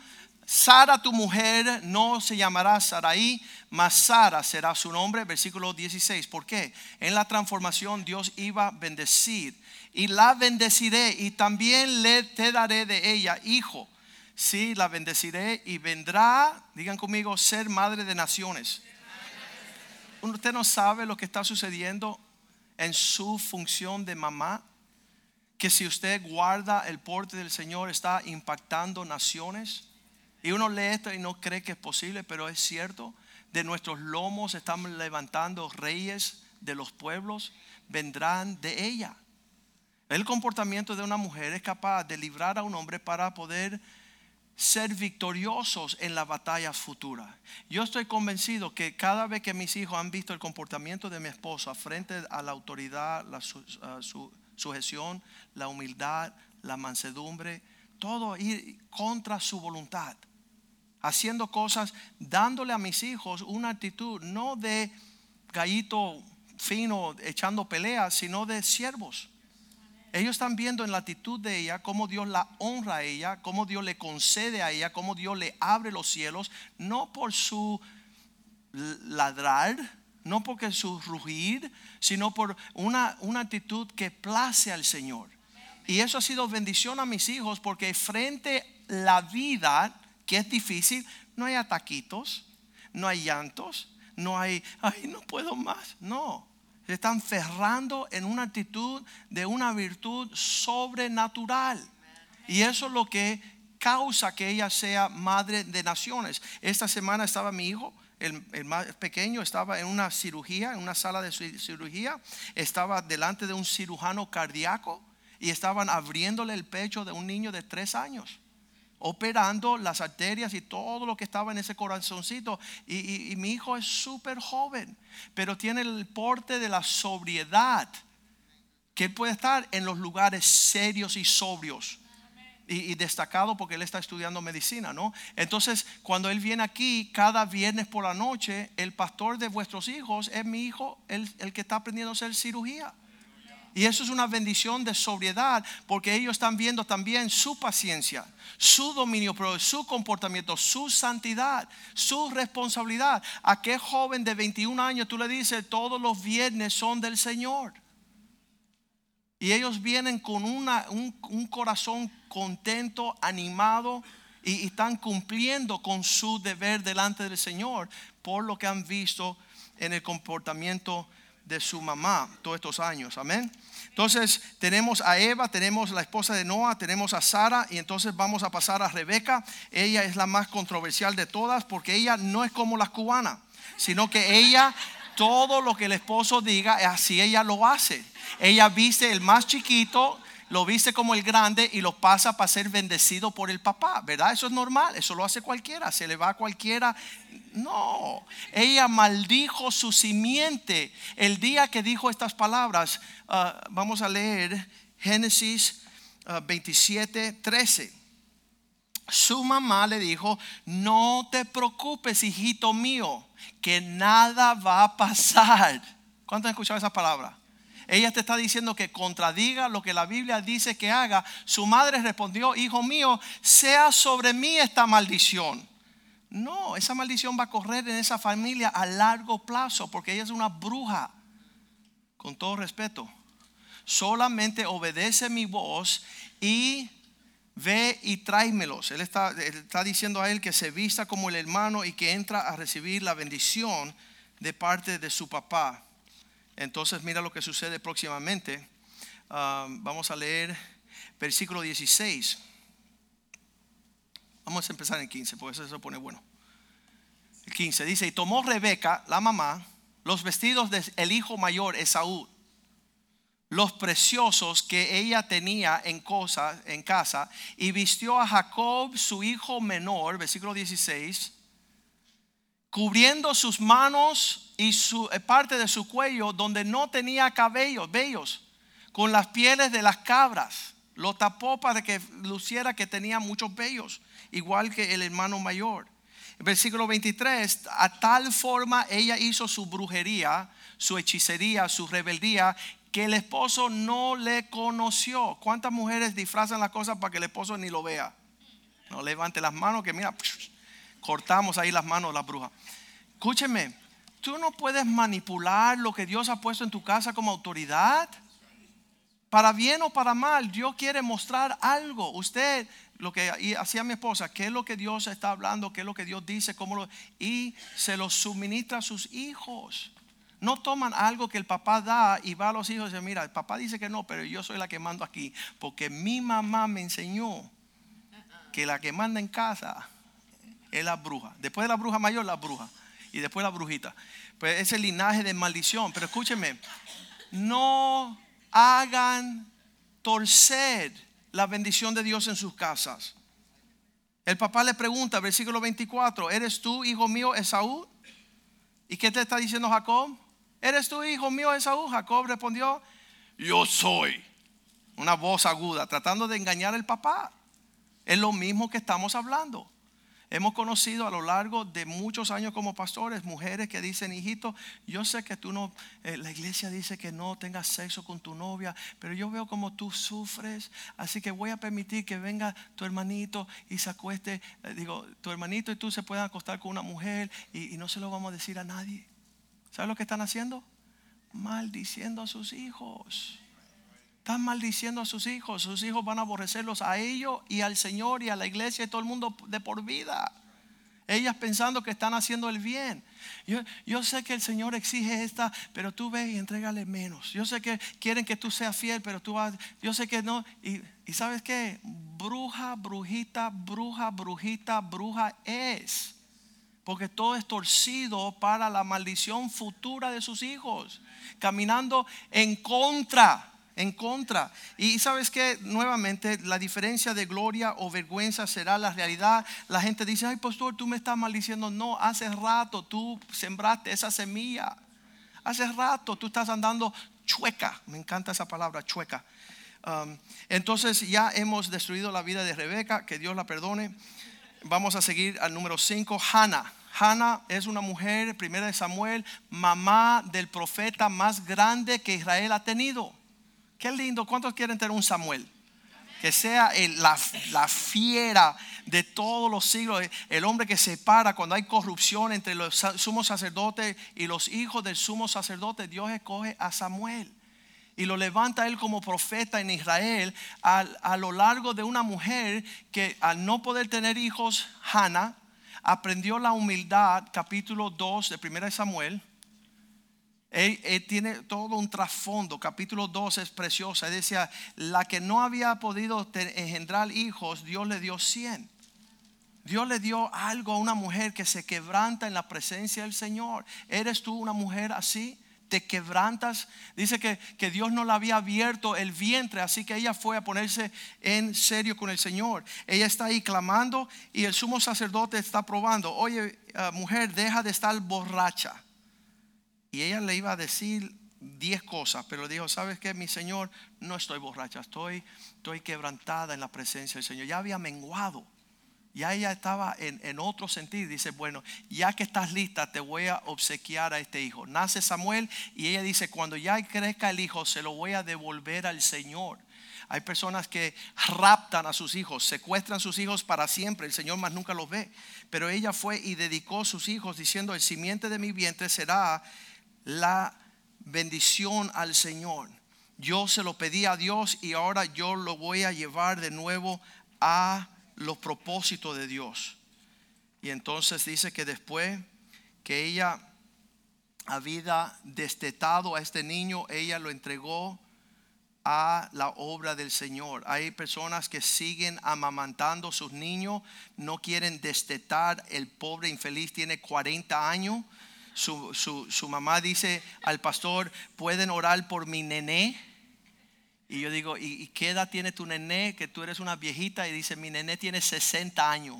Sara tu mujer no se llamará Saraí, mas Sara será su nombre. Versículo 16. ¿Por qué? En la transformación Dios iba a bendecir. Y la bendeciré y también le te daré de ella hijo. Sí, la bendeciré y vendrá, digan conmigo, ser madre de naciones. Usted no sabe lo que está sucediendo en su función de mamá. Que si usted guarda el porte del Señor está impactando naciones. Y uno lee esto y no cree que es posible, pero es cierto. De nuestros lomos están levantando reyes de los pueblos, vendrán de ella. El comportamiento de una mujer es capaz de librar a un hombre para poder ser victoriosos en la batalla futura. Yo estoy convencido que cada vez que mis hijos han visto el comportamiento de mi esposa frente a la autoridad, la su- sujeción, la humildad, la mansedumbre, todo ir contra su voluntad, haciendo cosas, dándole a mis hijos una actitud no de gallito fino echando peleas, sino de siervos. Ellos están viendo en la actitud de ella cómo Dios la honra a ella, cómo Dios le concede a ella, cómo Dios le abre los cielos, no por su ladrar, no porque su rugir, sino por una, una actitud que place al Señor. Y eso ha sido bendición a mis hijos porque frente a la vida, que es difícil, no hay ataquitos, no hay llantos, no hay, ay, no puedo más. No, se están ferrando en una actitud de una virtud sobrenatural. Y eso es lo que causa que ella sea madre de naciones. Esta semana estaba mi hijo, el, más pequeño, estaba en una cirugía, en una sala de ci- cirugía, estaba delante de un cirujano cardíaco y estaban abriéndole el pecho de un niño de tres años operando las arterias y todo lo que estaba en ese corazoncito. Y mi hijo es súper joven, pero tiene el porte de la sobriedad, que él puede estar en los lugares serios y sobrios. Y, destacado porque él está estudiando medicina, ¿no? Entonces, cuando él viene aquí cada viernes por la noche, el pastor de vuestros hijos es mi hijo, el, el que está aprendiendo a hacer cirugía. Y eso es una bendición de sobriedad, porque ellos están viendo también su paciencia, su dominio propio, su comportamiento, su santidad, su responsabilidad. ¿A qué joven de 21 años tú le dices todos los viernes son del Señor? Y ellos vienen con una- un, un corazón contento, animado, y, están cumpliendo con su deber delante del Señor por lo que han visto en el comportamiento de su mamá todos estos años. Amén. Entonces tenemos a Eva, tenemos la esposa de Noah, tenemos a Sara y entonces vamos a pasar a Rebeca. Ella es la más controversial de todas porque ella no es como la cubana, sino que ella todo lo que el esposo diga, así ella lo hace. Ella viste el más chiquito, lo viste como el grande y lo pasa para ser bendecido por el papá, ¿verdad? Eso es normal, eso lo hace cualquiera, se le va a cualquiera. No, ella maldijo su simiente el día que dijo estas palabras. ah, vamos a leer Génesis ah, 27, 13 su mamá le dijo, no te preocupes, hijito mío, que nada va a pasar. ¿Cuántos han escuchado esa palabra? Ella te está diciendo que contradiga lo que la Biblia dice que haga. Su madre respondió, hijo mío, sea sobre mí esta maldición. No, esa maldición va a correr en esa familia a largo plazo porque ella es una bruja. Con todo respeto. Solamente obedece mi voz y ve y tráemelos. Él está, diciendo a él que se vista como el hermano y que entra a recibir la bendición de parte de su papá. Entonces mira lo que sucede próximamente. Ah, vamos a leer versículo 16. Vamos a empezar en 15, porque eso se pone bueno. El 15 dice, y tomó Rebeca, la mamá, los vestidos del hijo mayor, Esaú, los preciosos que ella tenía en, en casa, y vistió a Jacob, su hijo menor, versículo 16, cubriendo sus manos y su eh, parte de su cuello donde no tenía cabellos, vellos, con las pieles de las cabras. Lo tapó para que luciera que tenía muchos vellos, igual que el hermano mayor. Versículo 23, a tal forma ella hizo su brujería, su hechicería, su rebeldía, que el esposo no le conoció. ¿Cuántas mujeres disfrazan las cosas para que el esposo ni lo vea? No levante las manos, que mira, cortamos ahí las manos de la bruja. Escúcheme, tú no puedes manipular lo que Dios ha puesto en tu casa como autoridad. Para bien o para mal, Dios quiere mostrar algo. Usted, lo que hacía mi esposa, qué es lo que Dios está hablando, qué es lo que Dios dice, cómo lo, y se lo suministra a sus hijos. No toman algo que el papá da y va a los hijos y dice, mira, el papá dice que no, pero yo soy la que mando aquí, porque mi mamá me enseñó que la que manda en casa es la bruja. Después de la bruja mayor, la bruja. Y después la brujita. Pues ese linaje de maldición. Pero escúcheme, no hagan torcer la bendición de Dios en sus casas. El papá le pregunta, versículo 24, ¿eres tú, hijo mío, Esaú? ¿Y qué te está diciendo Jacob? ¿Eres tú, hijo mío, Esaú? Jacob respondió, yo soy. Una voz aguda, tratando de engañar al papá. Es lo mismo que estamos hablando. Hemos conocido a lo largo de muchos años como pastores mujeres que dicen, hijito, yo sé que tú no, eh, la iglesia dice que no tengas sexo con tu novia, pero yo veo como tú sufres, así que voy a permitir que venga tu hermanito y se acueste, eh, digo, tu hermanito y tú se puedan acostar con una mujer y no se lo vamos a decir a nadie. ¿Sabes lo que están haciendo? Maldiciendo a sus hijos. Están maldiciendo a sus hijos. Sus hijos van a aborrecerlos a ellos y al Señor y a la iglesia y todo el mundo de por vida. Ellas pensando que están haciendo el bien. Yo, yo, sé que el Señor exige esta, pero tú ves y entrégale menos. Yo sé que quieren que tú seas fiel, pero tú vas. Yo sé que no. Y, y sabes qué? Bruja, brujita, bruja, brujita, bruja es. Porque todo es torcido para la maldición futura de sus hijos. Caminando en contra en contra. Y sabes que nuevamente la diferencia de gloria o vergüenza será la realidad. La gente dice, ay pastor, tú me estás maldiciendo. No, hace rato tú sembraste esa semilla. Hace rato tú estás andando chueca. Me encanta esa palabra, chueca. Um, entonces ya hemos destruido la vida de Rebeca, que Dios la perdone. Vamos a seguir al número 5, Hannah. Hannah es una mujer, primera de Samuel, mamá del profeta más grande que Israel ha tenido. Qué lindo. ¿Cuántos quieren tener un Samuel? Que sea la, la, fiera de todos los siglos, el hombre que separa cuando hay corrupción entre los sumos sacerdotes y los hijos del sumo sacerdote. Dios escoge a Samuel y lo levanta él como profeta en Israel a, a lo largo de una mujer que al no poder tener hijos, Hannah, aprendió la humildad, capítulo 2 de 1 Samuel él, tiene todo un trasfondo. Capítulo 2 es preciosa. decía, la que no había podido engendrar hijos, Dios le dio 100. Dios le dio algo a una mujer que se quebranta en la presencia del Señor. ¿Eres tú una mujer así? Te quebrantas. Dice que, que, Dios no le había abierto el vientre, así que ella fue a ponerse en serio con el Señor. Ella está ahí clamando y el sumo sacerdote está probando, oye uh, mujer, deja de estar borracha. Y ella le iba a decir diez cosas, pero dijo, ¿sabes qué? Mi Señor, no estoy borracha, estoy, estoy quebrantada en la presencia del Señor. Ya había menguado. Ya ella estaba en, en otro sentido. Dice, bueno, ya que estás lista, te voy a obsequiar a este hijo. Nace Samuel y ella dice, cuando ya crezca el hijo, se lo voy a devolver al Señor. Hay personas que raptan a sus hijos, secuestran a sus hijos para siempre. El Señor más nunca los ve. Pero ella fue y dedicó a sus hijos diciendo, el simiente de mi vientre será la bendición al Señor. Yo se lo pedí a Dios y ahora yo lo voy a llevar de nuevo a los propósitos de Dios. Y entonces dice que después que ella había destetado a este niño, ella lo entregó a la obra del Señor. Hay personas que siguen amamantando a sus niños, no quieren destetar. El pobre infeliz tiene 40 años. Su, su, su mamá dice al pastor, ¿pueden orar por mi nené? Y yo digo, ¿y, ¿y qué edad tiene tu nené? Que tú eres una viejita. Y dice, mi nené tiene 60 años.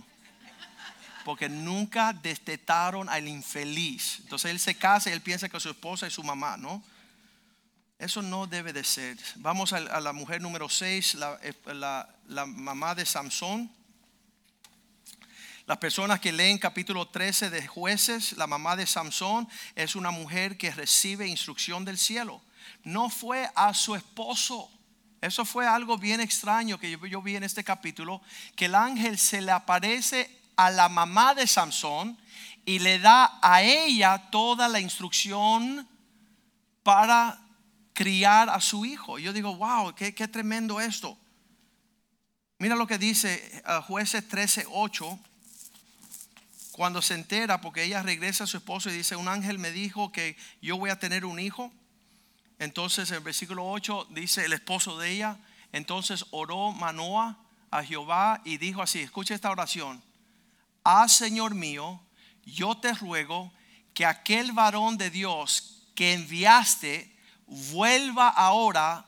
Porque nunca destetaron al infeliz. Entonces él se casa y él piensa que su esposa es su mamá, ¿no? Eso no debe de ser. Vamos a, la mujer número 6, la, la, la mamá de Samson. Las personas que leen capítulo 13 de jueces, la mamá de Samson es una mujer que recibe instrucción del cielo. No fue a su esposo. Eso fue algo bien extraño que yo, vi en este capítulo, que el ángel se le aparece a la mamá de Samson y le da a ella toda la instrucción para criar a su hijo. Yo digo, wow, qué, tremendo esto. Mira lo que dice uh, jueces 13, 8 cuando se entera, porque ella regresa a su esposo y dice, un ángel me dijo que yo voy a tener un hijo. Entonces en el versículo 8 dice el esposo de ella, entonces oró Manoa a Jehová y dijo así, escucha esta oración, ah Señor mío, yo te ruego que aquel varón de Dios que enviaste vuelva ahora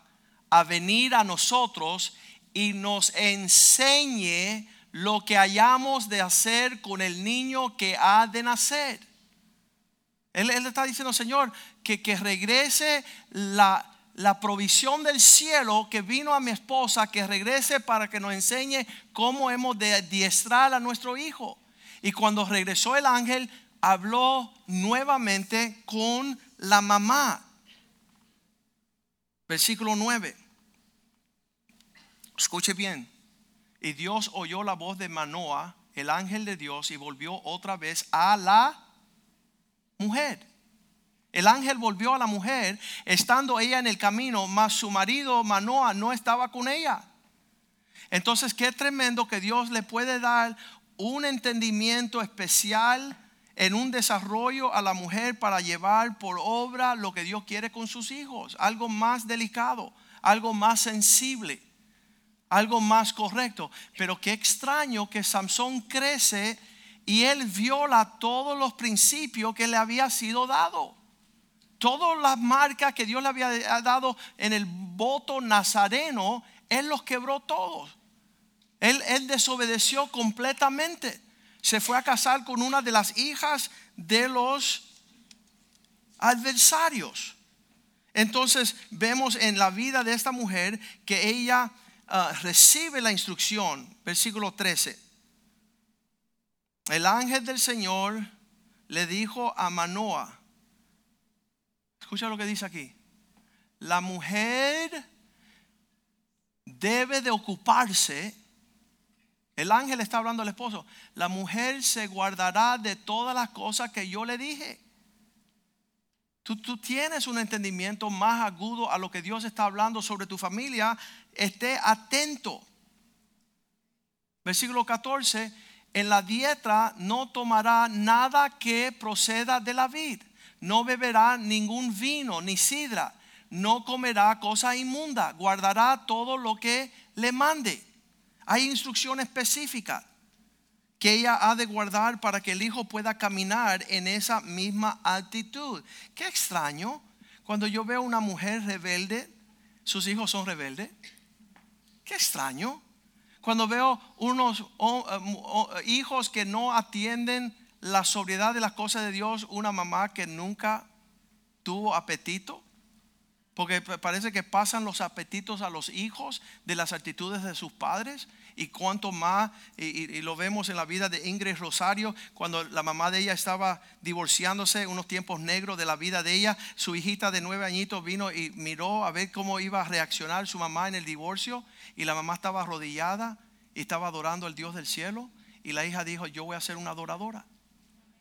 a venir a nosotros y nos enseñe lo que hayamos de hacer con el niño que ha de nacer. Él, él está diciendo, Señor, que, regrese la, la provisión del cielo que vino a mi esposa, que regrese para que nos enseñe cómo hemos de adiestrar a nuestro hijo. Y cuando regresó el ángel, habló nuevamente con la mamá. Versículo 9. Escuche bien. Y Dios oyó la voz de Manoa, el ángel de Dios, y volvió otra vez a la mujer. El ángel volvió a la mujer, estando ella en el camino, mas su marido Manoa no estaba con ella. Entonces, qué tremendo que Dios le puede dar un entendimiento especial en un desarrollo a la mujer para llevar por obra lo que Dios quiere con sus hijos. Algo más delicado, algo más sensible algo más correcto. Pero qué extraño que Samson crece y él viola todos los principios que le había sido dado. Todas las marcas que Dios le había dado en el voto nazareno, él los quebró todos. Él, desobedeció completamente. Se fue a casar con una de las hijas de los adversarios. Entonces vemos en la vida de esta mujer que ella uh, recibe la instrucción, versículo 13. El ángel del Señor le dijo a Manoa, escucha lo que dice aquí, la mujer debe de ocuparse, el ángel está hablando al esposo, la mujer se guardará de todas las cosas que yo le dije. Tú, tú, tienes un entendimiento más agudo a lo que Dios está hablando sobre tu familia esté atento. Versículo 14, en la dieta no tomará nada que proceda de la vid, no beberá ningún vino ni sidra, no comerá cosa inmunda, guardará todo lo que le mande. Hay instrucción específica que ella ha de guardar para que el hijo pueda caminar en esa misma actitud. Qué extraño cuando yo veo una mujer rebelde, sus hijos son rebeldes. Qué extraño. Cuando veo unos hijos que no atienden la sobriedad de las cosas de Dios, una mamá que nunca tuvo apetito. Porque pa- parece que pasan los apetitos a los hijos de las actitudes de sus padres. Y cuanto más, y lo vemos en la vida de Ingrid Rosario, cuando la mamá de ella estaba divorciándose, unos tiempos negros de la vida de ella, su hijita de nueve añitos vino y miró a ver cómo iba a reaccionar su mamá en el divorcio. Y la mamá estaba arrodillada y estaba adorando al Dios del cielo. Y la hija dijo, yo voy a ser una adoradora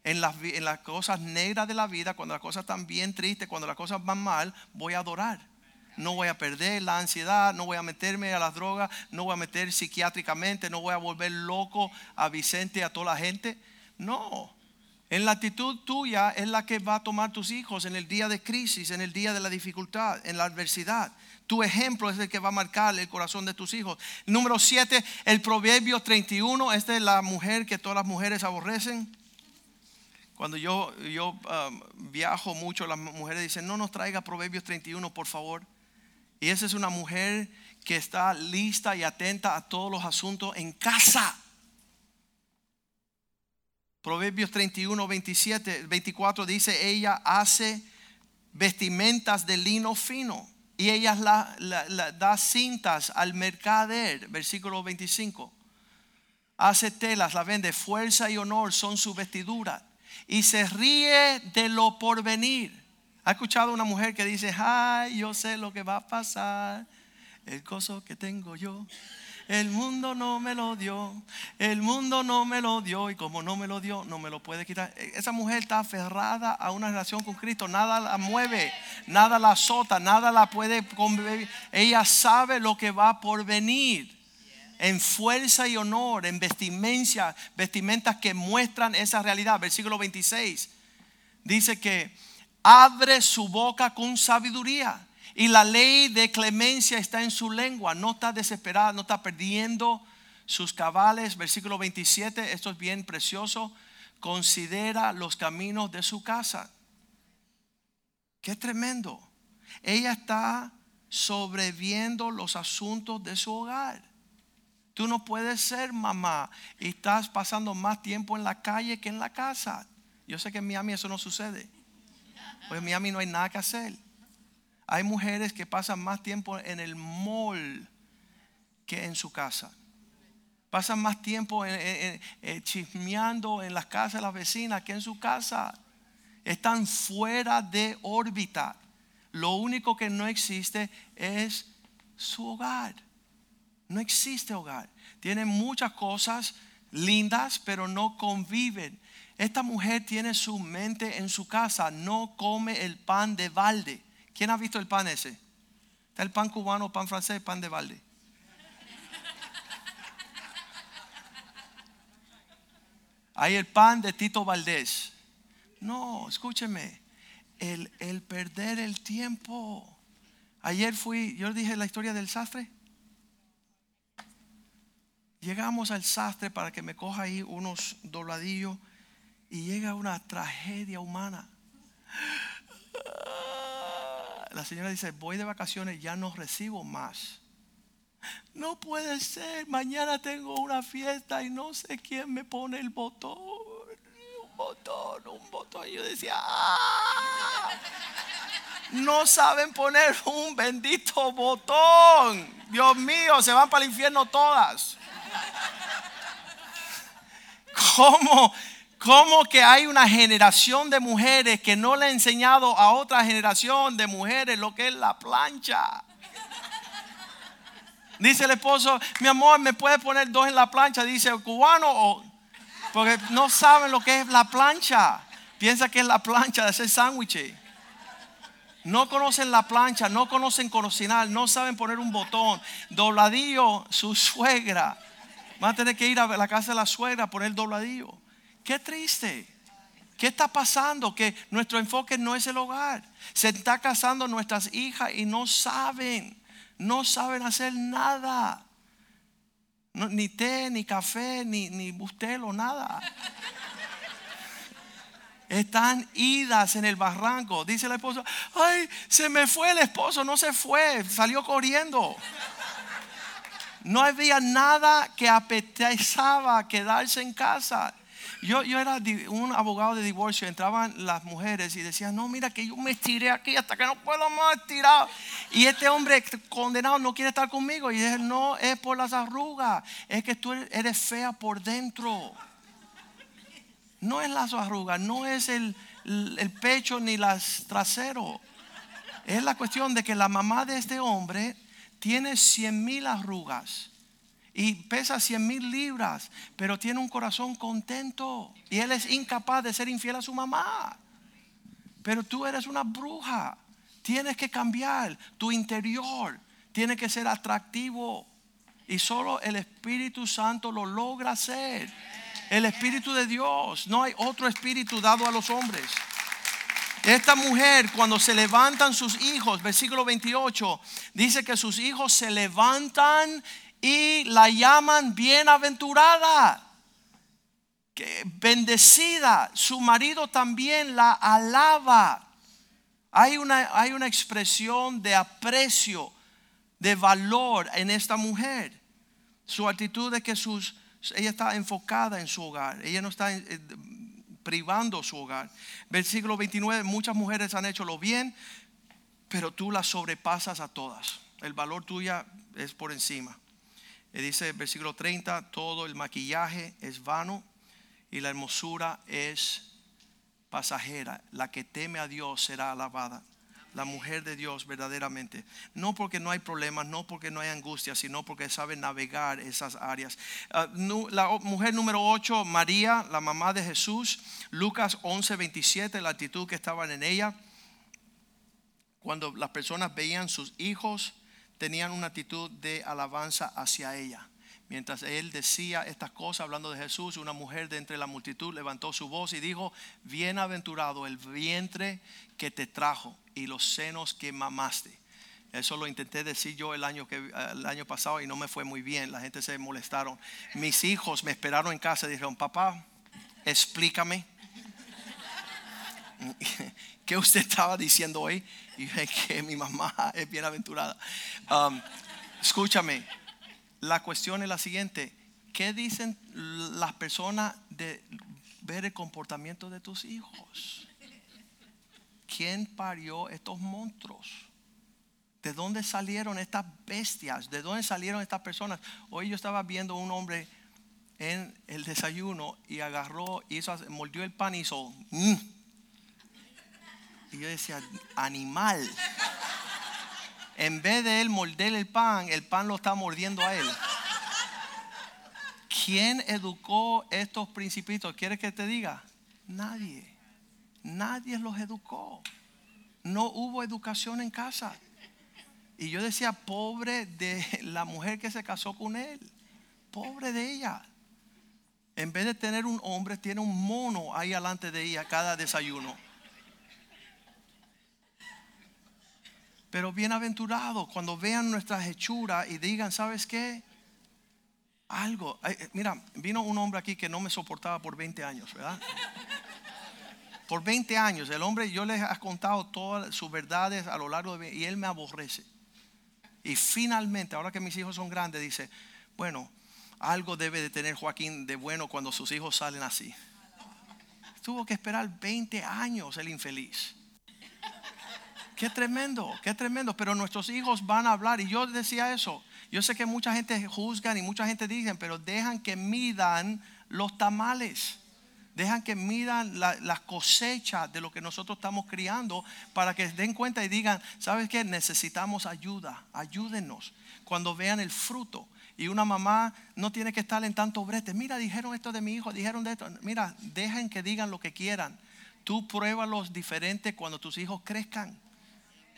en las, cosas negras de la vida, cuando las cosas están bien tristes, cuando las cosas van mal, voy a adorar. No voy a perder la ansiedad, no voy a meterme a las drogas, no voy a meter psiquiátricamente, no voy a volver loco a Vicente a toda la gente. No. En la actitud tuya es la que va a tomar tus hijos en el día de crisis, en el día de la dificultad, en la adversidad. Tu ejemplo es el que va a marcar el corazón de tus hijos. Número 7, el Proverbio 31. Esta es la mujer que todas las mujeres aborrecen. Cuando yo, yo um, viajo mucho, las mujeres dicen, no nos traiga Proverbios 31, por favor. Y esa es una mujer que está lista y atenta a todos los asuntos en casa. Proverbios 31, 27, 24 dice, ella hace vestimentas de lino fino y ella la, la- da cintas al mercader, versículo 25 hace telas, la vende, fuerza y honor son su vestidura. Y se ríe de lo porvenir. ¿Ha escuchado una mujer que dice, ay, yo sé lo que va a pasar? El gozo que tengo yo. El mundo no me lo dio. El mundo no me lo dio. Y como no me lo dio, no me lo puede quitar. Esa mujer está aferrada a una relación con Cristo. Nada la mueve, nada la azota, nada la puede. Ella sabe lo que va por venir en fuerza y honor, en vestimenta, vestimentas que muestran esa realidad. Versículo 26 dice que abre su boca con sabiduría y la ley de clemencia está en su lengua. No está desesperada, no está perdiendo sus cabales. Versículo 27, esto es bien precioso. Considera los caminos de su casa. Qué tremendo. Ella está sobreviendo los asuntos de su hogar. Tú no puedes ser mamá y estás pasando más tiempo en la calle que en la casa. Yo sé que en Miami eso no sucede. Pues en Miami no hay nada que hacer. Hay mujeres que pasan más tiempo en el mall que en su casa. Pasan más tiempo en- en- eh, chismeando en las casas de las vecinas que en su casa. Están fuera de órbita. Lo único que no existe es su hogar. No existe hogar. Tienen muchas cosas lindas, pero no conviven. Esta mujer tiene su mente en su casa, no come el pan de balde. ¿Quién ha visto el pan ese? Está el pan cubano, pan francés, pan de balde. Hay el pan de Tito Valdés. No, escúcheme. El, el perder el tiempo. Ayer fui, yo dije la historia del sastre. Llegamos al sastre para que me coja ahí unos dobladillos y llega una tragedia humana. La señora dice, voy de vacaciones, ya no recibo más. No puede ser, mañana tengo una fiesta y no sé quién me pone el botón. Un botón, un botón. Y yo decía, "Ah, no saben poner un bendito botón. Dios mío, se van para el infierno todas. ¿Cómo, ¿Cómo que hay una generación de mujeres que no le ha enseñado a otra generación de mujeres lo que es la plancha? Dice el esposo, mi amor, ¿me puede poner dos en la plancha? Dice, cubano o... Porque no saben lo que es la plancha. Piensa que es la plancha de hacer sándwiches. No conocen la plancha, no conocen cocinar, no saben poner un botón. Dobladillo, su suegra. Van a tener que ir a la casa de la suegra a poner dobladillo. Qué triste. ¿Qué está pasando? Que nuestro enfoque no es el hogar. Se está casando nuestras hijas y no saben, no saben hacer nada. Ni té, ni café, ni, ni bustelo, nada. Están idas en el barranco. Dice la esposa, ay, se me fue el esposo, no se fue, salió corriendo. No había nada que apetezaba quedarse en casa. Yo, yo era un abogado de divorcio, entraban las mujeres y decían, no, mira que yo me estiré aquí hasta que no puedo más estirar. Y este hombre condenado no quiere estar conmigo. Y dije, no, es por las arrugas, es que tú eres fea por dentro. No es las arrugas, no es el, el pecho ni las traseros. Es la cuestión de que la mamá de este hombre tiene 100 mil arrugas y pesa 100 mil libras, pero tiene un corazón contento y él es incapaz de ser infiel a su mamá. Pero tú eres una bruja, tienes que cambiar tu interior, tiene que ser atractivo y solo el Espíritu Santo lo logra hacer. El Espíritu de Dios, no hay otro espíritu dado a los hombres. Esta mujer, cuando se levantan sus hijos, versículo 28, dice que sus hijos se levantan y la llaman bienaventurada, bendecida. Su marido también la alaba. Hay una, hay una expresión de aprecio, de valor en esta mujer. Su actitud de que sus, ella está enfocada en su hogar, ella no está eh, privando su hogar. Versículo 29, muchas mujeres han hecho lo bien, pero tú las sobrepasas a todas. El valor tuya es por encima. Y dice versículo 30, todo el maquillaje es vano y la hermosura es pasajera. La que teme a Dios será alabada. La mujer de Dios verdaderamente. No porque no hay problemas, no porque no hay angustia, sino porque sabe navegar esas áreas. Ah, la mujer número 8, María, la mamá de Jesús. Lucas 11, 27, la actitud que estaban en ella. Cuando las personas veían sus hijos, tenían una actitud de alabanza hacia ella. Mientras él decía estas cosas hablando de Jesús, una mujer de entre la multitud levantó su voz y dijo, bienaventurado el vientre que te trajo y los senos que mamaste. Eso lo intenté decir yo el año, que, el año pasado y no me fue muy bien. La gente se molestaron. Mis hijos me esperaron en casa y dijeron, papá, explícame. ¿Qué usted estaba diciendo hoy? Y dije que mi mamá es bienaventurada. Um, escúchame, la cuestión es la siguiente. ¿Qué dicen las personas de ver el comportamiento de tus hijos? ¿Quién parió estos monstruos? ¿De dónde salieron estas bestias? ¿De dónde salieron estas personas? Hoy yo estaba viendo un hombre en el desayuno y agarró, hizo, mordió el pan y hizo... "Mm". Y yo decía, animal. En vez de él morder el pan, el pan lo está mordiendo a él. ¿Quién educó estos principitos? ¿Quieres que te diga? Nadie. Nadie los educó. No hubo educación en casa. Y yo decía, pobre de la mujer que se casó con él. Pobre de ella. En vez de tener un hombre, tiene un mono ahí delante de ella cada desayuno. Pero bienaventurados cuando vean nuestras hechuras y digan, ¿sabes qué? Algo. Mira, vino un hombre aquí que no me soportaba por 20 años, ¿verdad? Por 20 años. El hombre, yo le he contado todas sus verdades a lo largo de y él me aborrece. Y finalmente, ahora que mis hijos son grandes, dice, bueno, algo debe de tener Joaquín de bueno cuando sus hijos salen así. Tuvo que esperar 20 años el infeliz. Qué tremendo, qué tremendo. Pero nuestros hijos van a hablar. Y yo decía eso. Yo sé que mucha gente juzgan y mucha gente dice, pero dejan que midan los tamales. Dejan que midan la- las cosechas de lo que nosotros estamos criando para que den cuenta y digan, ¿sabes qué? Necesitamos ayuda. Ayúdenos cuando vean el fruto. Y una mamá no tiene que estar en tanto brete. Mira, dijeron esto de mi hijo, dijeron de esto. Mira, dejen que digan lo que quieran. Tú pruébalos diferentes cuando tus hijos crezcan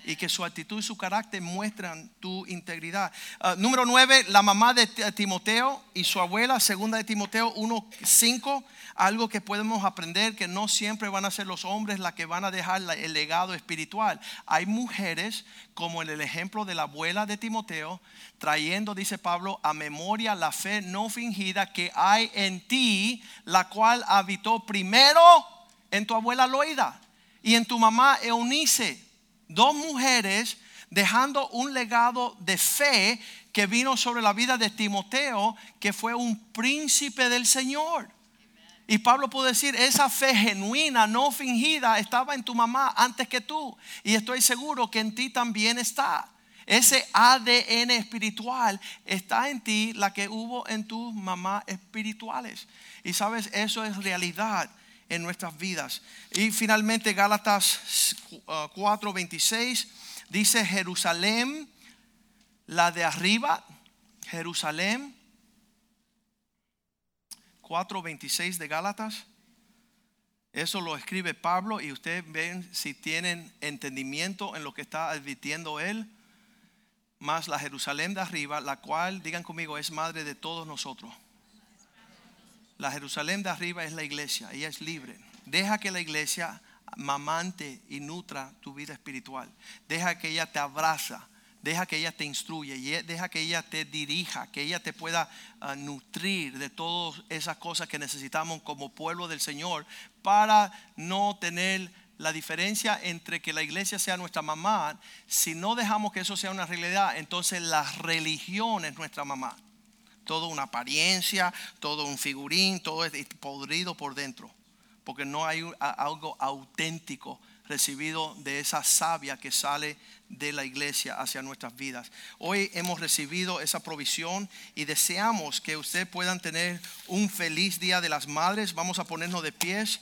y que su actitud y su carácter muestran tu integridad. Ah, número 9, la mamá de Timoteo y su abuela, segunda de Timoteo 1.5, algo que podemos aprender que no siempre van a ser los hombres las que van a dejar el legado espiritual. Hay mujeres, como en el ejemplo de la abuela de Timoteo, trayendo, dice Pablo, a memoria la fe no fingida que hay en ti, la cual habitó primero en tu abuela Loida y en tu mamá Eunice dos mujeres dejando un legado de fe que vino sobre la vida de Timoteo, que fue un príncipe del Señor. Y Pablo puede decir, esa fe genuina, no fingida, estaba en tu mamá antes que tú. Y estoy seguro que en ti también está. Ese ADN espiritual está en ti, la que hubo en tus mamás espirituales. Y sabes, eso es realidad en nuestras vidas. Y finalmente Gálatas 4:26 dice Jerusalén, la de arriba, Jerusalén 4:26 de Gálatas. Eso lo escribe Pablo y ustedes ven si tienen entendimiento en lo que está advirtiendo él. Más la Jerusalén de arriba, la cual, digan conmigo, es madre de todos nosotros. La Jerusalén de arriba es la iglesia, ella es libre. Deja que la iglesia mamante y nutra tu vida espiritual. Deja que ella te abraza Deja que ella te instruya, deja que ella te dirija, que ella te pueda ah, nutrir de todas esas cosas que necesitamos como pueblo del Señor para no tener la diferencia entre que la iglesia sea nuestra mamá. Si no dejamos que eso sea una realidad, entonces la religión es nuestra mamá. Todo una apariencia, todo un figurín, todo es podrido por dentro, porque no hay algo auténtico recibido de esa savia que sale de la iglesia hacia nuestras vidas. Hoy hemos recibido esa provisión y deseamos que ustedes puedan tener un feliz día de las madres. Vamos a ponernos de pies.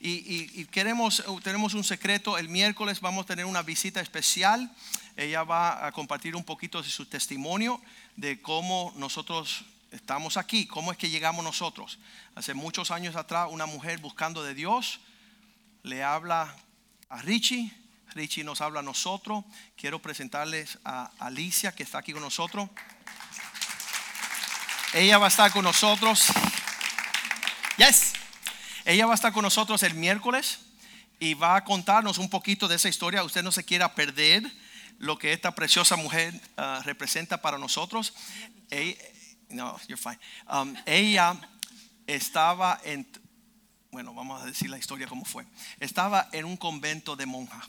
Y, queremos, tenemos un secreto, el miércoles vamos a tener una visita especial. Ella va a compartir un poquito de su testimonio de cómo nosotros estamos aquí, cómo es que llegamos nosotros. Hace muchos años atrás, una mujer buscando de Dios le habla a Richie. Richie nos habla a nosotros. Quiero presentarles a Alicia que está aquí con nosotros. Ella va a estar con nosotros. Yes. Ella va a estar con nosotros el miércoles y va a contarnos un poquito de esa historia. Usted no se quiera perder lo que esta preciosa mujer uh, representa para nosotros. no, you're fine. Um, ella estaba en bueno, vamos a decir la historia como fue. Estaba en un convento de monja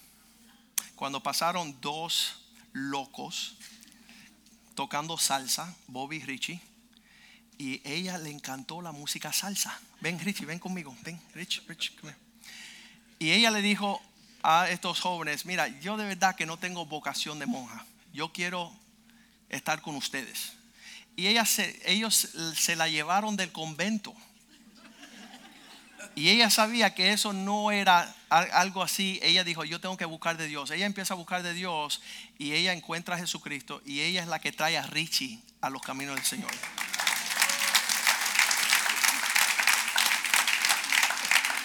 cuando pasaron dos locos tocando salsa, Bobby Richie, y ella le encantó la música salsa. Ven, Richie, ven conmigo. Ven, Rich, Rich, Y ella le dijo a estos jóvenes, mira, yo de verdad que no tengo vocación de monja. Yo quiero estar con ustedes. Y ellos se la llevaron del convento y ella sabía que eso no era algo así. Ella dijo, yo tengo que buscar de Dios. Ella empieza a buscar de Dios y ella encuentra a Jesucristo y ella es la que trae a Richie a los caminos del Señor.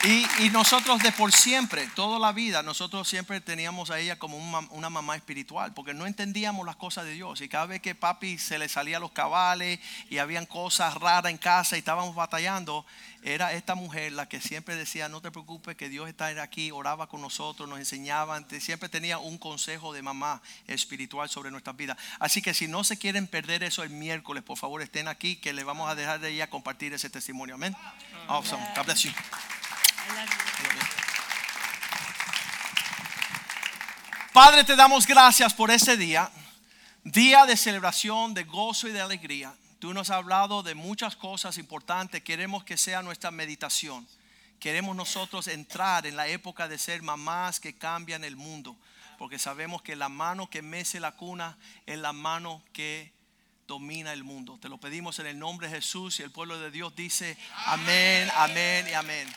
Y, nosotros de por siempre, toda la vida, nosotros siempre teníamos a ella como una, mamá espiritual, porque no entendíamos las cosas de Dios. Y cada vez que papi se le salía los cabales y habían cosas raras en casa y estábamos batallando, era esta mujer la que siempre decía, no te preocupes, que Dios está aquí, oraba con nosotros, nos enseñaba, siempre tenía un consejo de mamá espiritual sobre nuestras vidas. Así que si no se quieren perder eso el miércoles, por favor estén aquí, que le vamos a dejar de ella compartir ese testimonio. Amén. Awesome. God bless you. Padre, te damos gracias por ese día, día de celebración, de gozo y de alegría. Tú nos has hablado de muchas cosas importantes. Queremos que sea nuestra meditación. Queremos nosotros entrar en la época de ser mamás que cambian el mundo. Porque sabemos que la mano que mece la cuna es la mano que domina el mundo. Te lo pedimos en el nombre de Jesús y el pueblo de Dios dice amén, amén y amén.